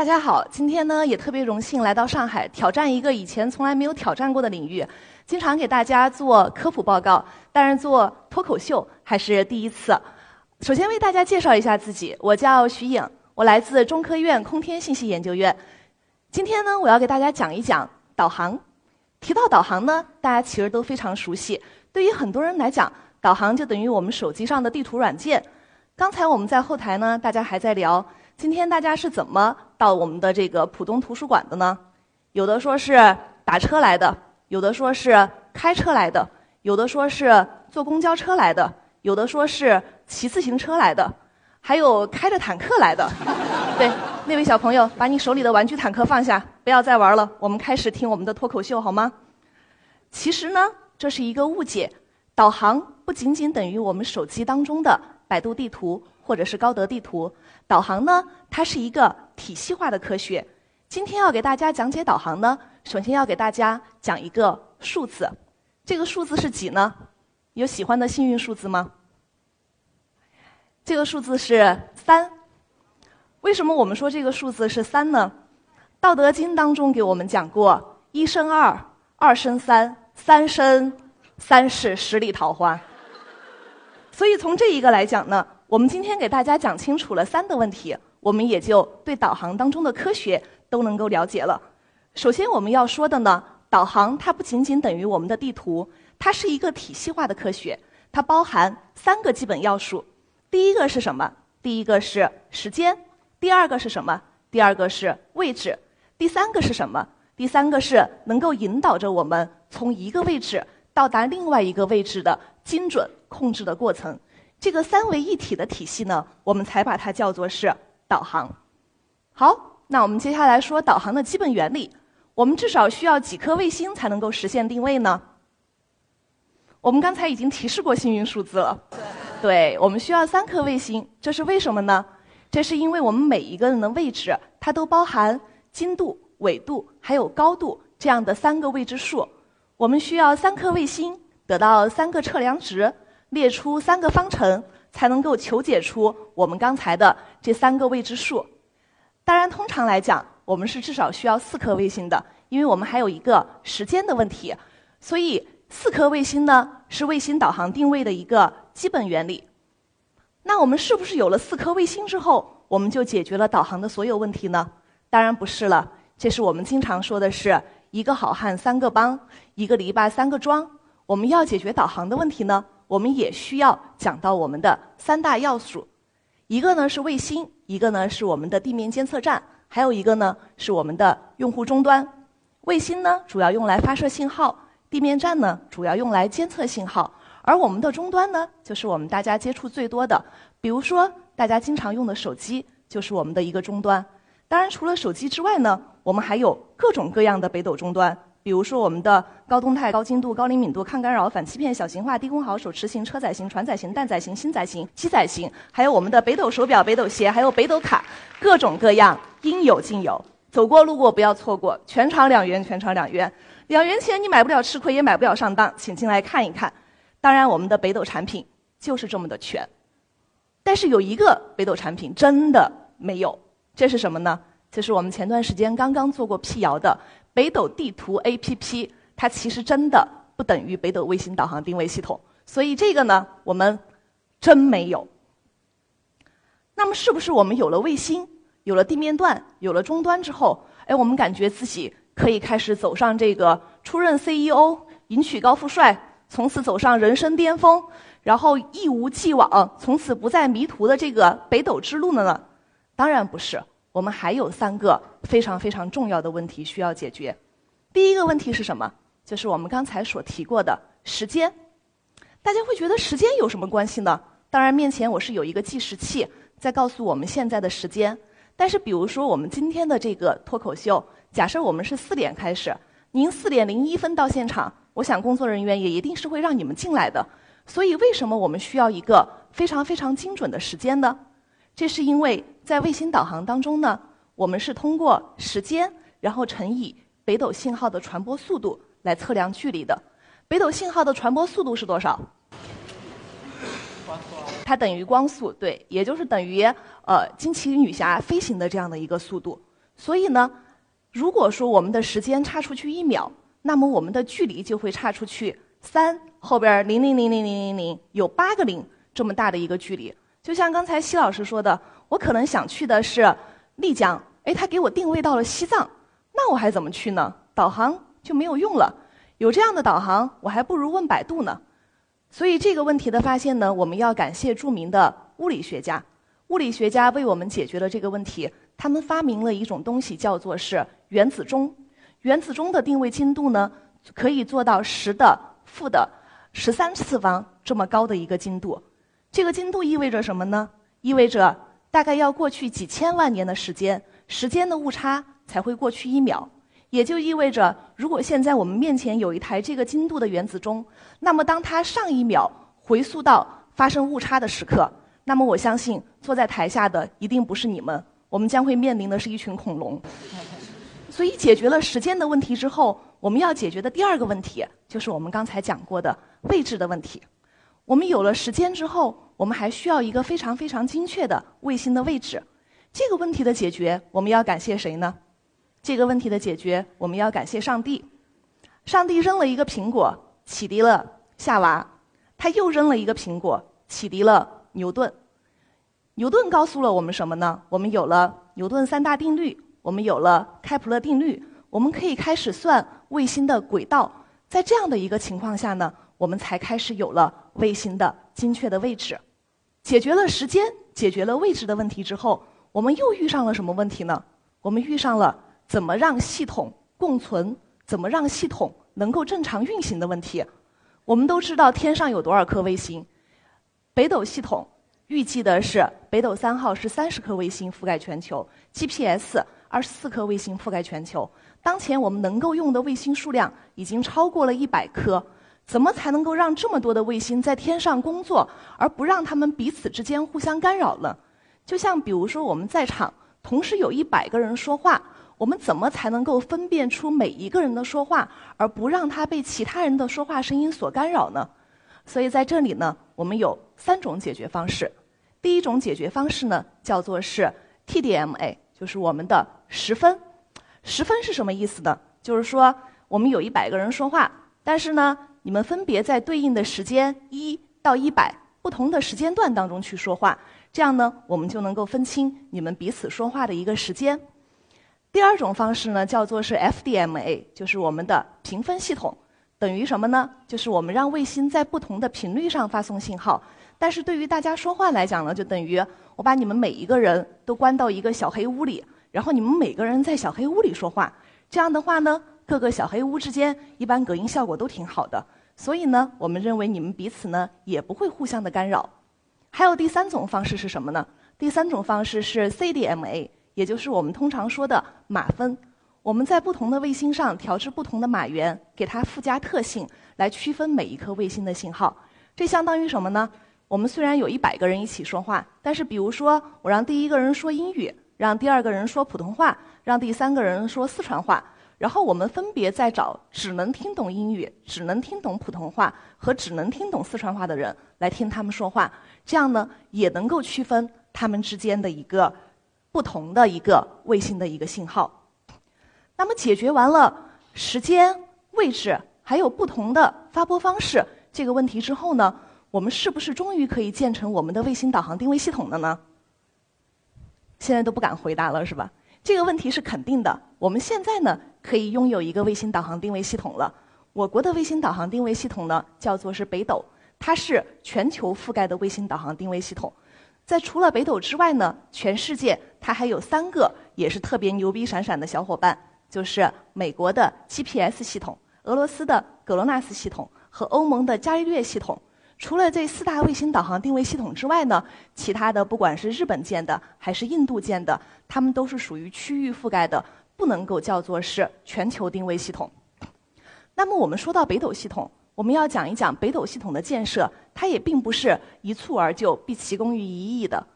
大家好，今天呢也特别荣幸来到上海，挑战一个以前从来没有挑战过的领域。经常给大家做科普报告，但是做脱口秀还是第一次。首先为大家介绍一下自己，我叫徐颖，我来自中科院空天信息研究院。今天呢，我要给大家讲一讲导航。提到导航呢，大家其实都非常熟悉。对于很多人来讲，导航就等于我们手机上的地图软件。刚才我们在后台呢，大家还在聊。今天大家是怎么到我们的这个浦东图书馆的呢？有的说是打车来的，有的说是开车来的，有的说是坐公交车来的，有的说是骑自行车来的，还有开着坦克来的。对，那位小朋友，把你手里的玩具坦克放下，不要再玩了，我们开始听我们的脱口秀好吗？其实呢，这是一个误解，导航不仅仅等于我们手机当中的百度地图。或者是高德地图，导航呢，它是一个体系化的科学。今天要给大家讲解导航呢，首先要给大家讲一个数字，这个数字是几呢？有喜欢的幸运数字吗？这个数字是三。为什么我们说这个数字是三呢？《道德经》当中给我们讲过：一生二，二生三，三生三世十里桃花。所以从这一个来讲呢。我们今天给大家讲清楚了三的问题，我们也就对导航当中的科学都能够了解了。首先我们要说的呢，导航它不仅仅等于我们的地图，它是一个体系化的科学，它包含三个基本要素。第一个是什么？第一个是时间。第二个是什么？第二个是位置。第三个是什么？第三个是能够引导着我们从一个位置到达另外一个位置的精准控制的过程。这个三维一体的体系呢，我们才把它叫做是导航。好，那我们接下来说导航的基本原理。我们至少需要几颗卫星才能够实现定位呢？我们刚才已经提示过幸运数字了。对，我们需要三颗卫星，这是为什么呢？这是因为我们每一个人的位置，它都包含经度、纬度还有高度这样的三个未知数。我们需要三颗卫星得到三个测量值。列出三个方程，才能够求解出我们刚才的这三个未知数。当然，通常来讲，我们是至少需要四颗卫星的，因为我们还有一个时间的问题。所以，四颗卫星呢，是卫星导航定位的一个基本原理。那我们是不是有了四颗卫星之后，我们就解决了导航的所有问题呢？当然不是了。这是我们经常说的是一个好汉三个帮，一个篱笆三个桩。我们要解决导航的问题呢？我们也需要讲到我们的三大要素，一个呢是卫星，一个呢是我们的地面监测站，还有一个呢是我们的用户终端。卫星呢主要用来发射信号，地面站呢主要用来监测信号，而我们的终端呢就是我们大家接触最多的，比如说大家经常用的手机就是我们的一个终端。当然，除了手机之外呢，我们还有各种各样的北斗终端。比如说我们的高动态、高精度、高灵敏度、抗干扰、反欺骗、小型化、低功耗、手持型、车载型、船载型、蛋载型、星载型、机载型，还有我们的北斗手表、北斗鞋，还有北斗卡，各种各样，应有尽有。走过路过不要错过，全场两元，全场两元，两元钱你买不了吃亏，也买不了上当，请进来看一看。当然，我们的北斗产品就是这么的全，但是有一个北斗产品真的没有，这是什么呢？这是我们前段时间刚刚做过辟谣的。北斗地图 APP，它其实真的不等于北斗卫星导航定位系统，所以这个呢，我们真没有。那么，是不是我们有了卫星，有了地面段，有了终端之后，哎，我们感觉自己可以开始走上这个出任 CEO、迎娶高富帅，从此走上人生巅峰，然后一无既往，从此不再迷途的这个北斗之路了呢？当然不是。我们还有三个非常非常重要的问题需要解决。第一个问题是什么？就是我们刚才所提过的时间。大家会觉得时间有什么关系呢？当然，面前我是有一个计时器在告诉我们现在的时间。但是，比如说我们今天的这个脱口秀，假设我们是四点开始，您四点零一分到现场，我想工作人员也一定是会让你们进来的。所以，为什么我们需要一个非常非常精准的时间呢？这是因为在卫星导航当中呢，我们是通过时间，然后乘以北斗信号的传播速度来测量距离的。北斗信号的传播速度是多少？它等于光速，对，也就是等于呃惊奇女侠飞行的这样的一个速度。所以呢，如果说我们的时间差出去一秒，那么我们的距离就会差出去三后边零零零零零零零有八个零这么大的一个距离。就像刚才西老师说的，我可能想去的是丽江，哎，他给我定位到了西藏，那我还怎么去呢？导航就没有用了。有这样的导航，我还不如问百度呢。所以这个问题的发现呢，我们要感谢著名的物理学家。物理学家为我们解决了这个问题，他们发明了一种东西，叫做是原子钟。原子钟的定位精度呢，可以做到十的负的十三次方这么高的一个精度。这个精度意味着什么呢？意味着大概要过去几千万年的时间，时间的误差才会过去一秒。也就意味着，如果现在我们面前有一台这个精度的原子钟，那么当它上一秒回溯到发生误差的时刻，那么我相信坐在台下的一定不是你们，我们将会面临的是一群恐龙。所以，解决了时间的问题之后，我们要解决的第二个问题就是我们刚才讲过的位置的问题。我们有了时间之后，我们还需要一个非常非常精确的卫星的位置。这个问题的解决，我们要感谢谁呢？这个问题的解决，我们要感谢上帝。上帝扔了一个苹果，启迪了夏娃；他又扔了一个苹果，启迪了牛顿。牛顿告诉了我们什么呢？我们有了牛顿三大定律，我们有了开普勒定律，我们可以开始算卫星的轨道。在这样的一个情况下呢？我们才开始有了卫星的精确的位置，解决了时间、解决了位置的问题之后，我们又遇上了什么问题呢？我们遇上了怎么让系统共存、怎么让系统能够正常运行的问题。我们都知道天上有多少颗卫星，北斗系统预计的是北斗三号是三十颗卫星覆盖全球，GPS 二十四颗卫星覆盖全球。当前我们能够用的卫星数量已经超过了一百颗。怎么才能够让这么多的卫星在天上工作，而不让他们彼此之间互相干扰呢？就像比如说我们在场同时有一百个人说话，我们怎么才能够分辨出每一个人的说话，而不让他被其他人的说话声音所干扰呢？所以在这里呢，我们有三种解决方式。第一种解决方式呢，叫做是 TDMA，就是我们的十分。十分是什么意思呢？就是说我们有一百个人说话，但是呢。你们分别在对应的时间一到一百不同的时间段当中去说话，这样呢，我们就能够分清你们彼此说话的一个时间。第二种方式呢，叫做是 FDMA，就是我们的评分系统，等于什么呢？就是我们让卫星在不同的频率上发送信号，但是对于大家说话来讲呢，就等于我把你们每一个人都关到一个小黑屋里，然后你们每个人在小黑屋里说话，这样的话呢。各个小黑屋之间一般隔音效果都挺好的，所以呢，我们认为你们彼此呢也不会互相的干扰。还有第三种方式是什么呢？第三种方式是 CDMA，也就是我们通常说的码分。我们在不同的卫星上调制不同的码源，给它附加特性，来区分每一颗卫星的信号。这相当于什么呢？我们虽然有一百个人一起说话，但是比如说我让第一个人说英语，让第二个人说普通话，让第三个人说四川话。然后我们分别再找只能听懂英语、只能听懂普通话和只能听懂四川话的人来听他们说话，这样呢也能够区分他们之间的一个不同的一个卫星的一个信号。那么解决完了时间、位置还有不同的发波方式这个问题之后呢，我们是不是终于可以建成我们的卫星导航定位系统了呢？现在都不敢回答了，是吧？这个问题是肯定的。我们现在呢？可以拥有一个卫星导航定位系统了。我国的卫星导航定位系统呢，叫做是北斗，它是全球覆盖的卫星导航定位系统。在除了北斗之外呢，全世界它还有三个也是特别牛逼闪闪的小伙伴，就是美国的 GPS 系统、俄罗斯的格罗纳斯系统和欧盟的伽利略系统。除了这四大卫星导航定位系统之外呢，其他的不管是日本建的还是印度建的，它们都是属于区域覆盖的。不能够叫做是全球定位系统。那么我们说到北斗系统，我们要讲一讲北斗系统的建设，它也并不是一蹴而就、毕其功于一役的。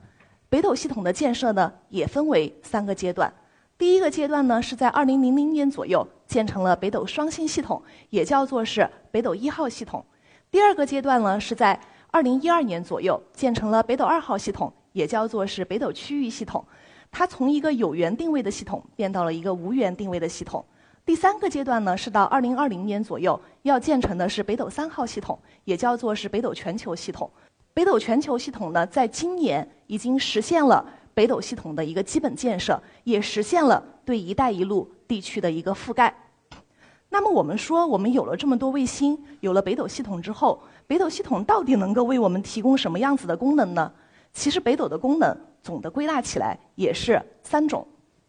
北斗系统的建设呢，也分为三个阶段。第一个阶段呢，是在2000年左右建成了北斗双星系统，也叫做是北斗一号系统。第二个阶段呢，是在2012年左右建成了北斗二号系统，也叫做是北斗区域系统。它从一个有源定位的系统变到了一个无源定位的系统。第三个阶段呢，是到2020年左右要建成的是北斗三号系统，也叫做是北斗全球系统。北斗全球系统呢，在今年已经实现了北斗系统的一个基本建设，也实现了对“一带一路”地区的一个覆盖。那么，我们说，我们有了这么多卫星，有了北斗系统之后，北斗系统到底能够为我们提供什么样子的功能呢？其实，北斗的功能总的归纳起来也是三种。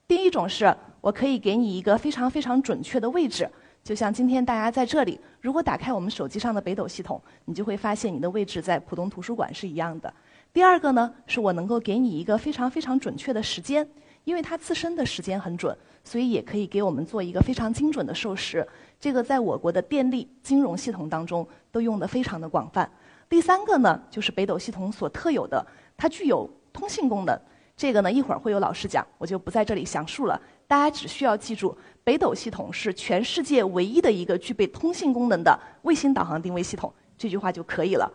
第一种是我可以给你一个非常非常准确的位置。就像今天大家在这里，如果打开我们手机上的北斗系统，你就会发现你的位置在浦东图书馆是一样的。第二个呢，是我能够给你一个非常非常准确的时间，因为它自身的时间很准，所以也可以给我们做一个非常精准的授时。这个在我国的电力、金融系统当中都用得非常的广泛。第三个呢，就是北斗系统所特有的，它具有通信功能。这个呢，一会儿会有老师讲，我就不在这里详述了。大家只需要记住。北斗系统是全世界唯一的一个具备通信功能的卫星导航定位系统，这句话就可以了。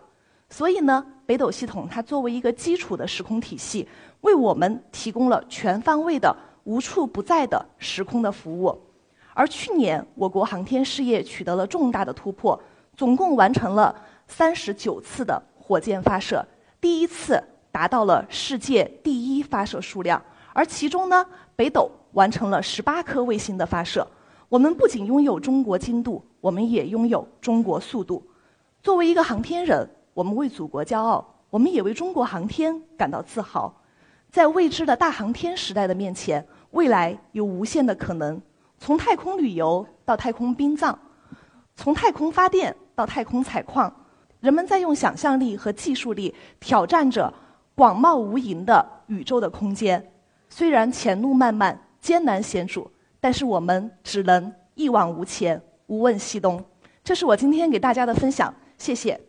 所以呢，北斗系统它作为一个基础的时空体系，为我们提供了全方位的、无处不在的时空的服务。而去年，我国航天事业取得了重大的突破，总共完成了三十九次的火箭发射，第一次达到了世界第一发射数量。而其中呢，北斗。完成了十八颗卫星的发射，我们不仅拥有中国精度，我们也拥有中国速度。作为一个航天人，我们为祖国骄傲，我们也为中国航天感到自豪。在未知的大航天时代的面前，未来有无限的可能。从太空旅游到太空殡葬，从太空发电到太空采矿，人们在用想象力和技术力挑战着广袤无垠的宇宙的空间。虽然前路漫漫。艰难险阻，但是我们只能一往无前，无问西东。这是我今天给大家的分享，谢谢。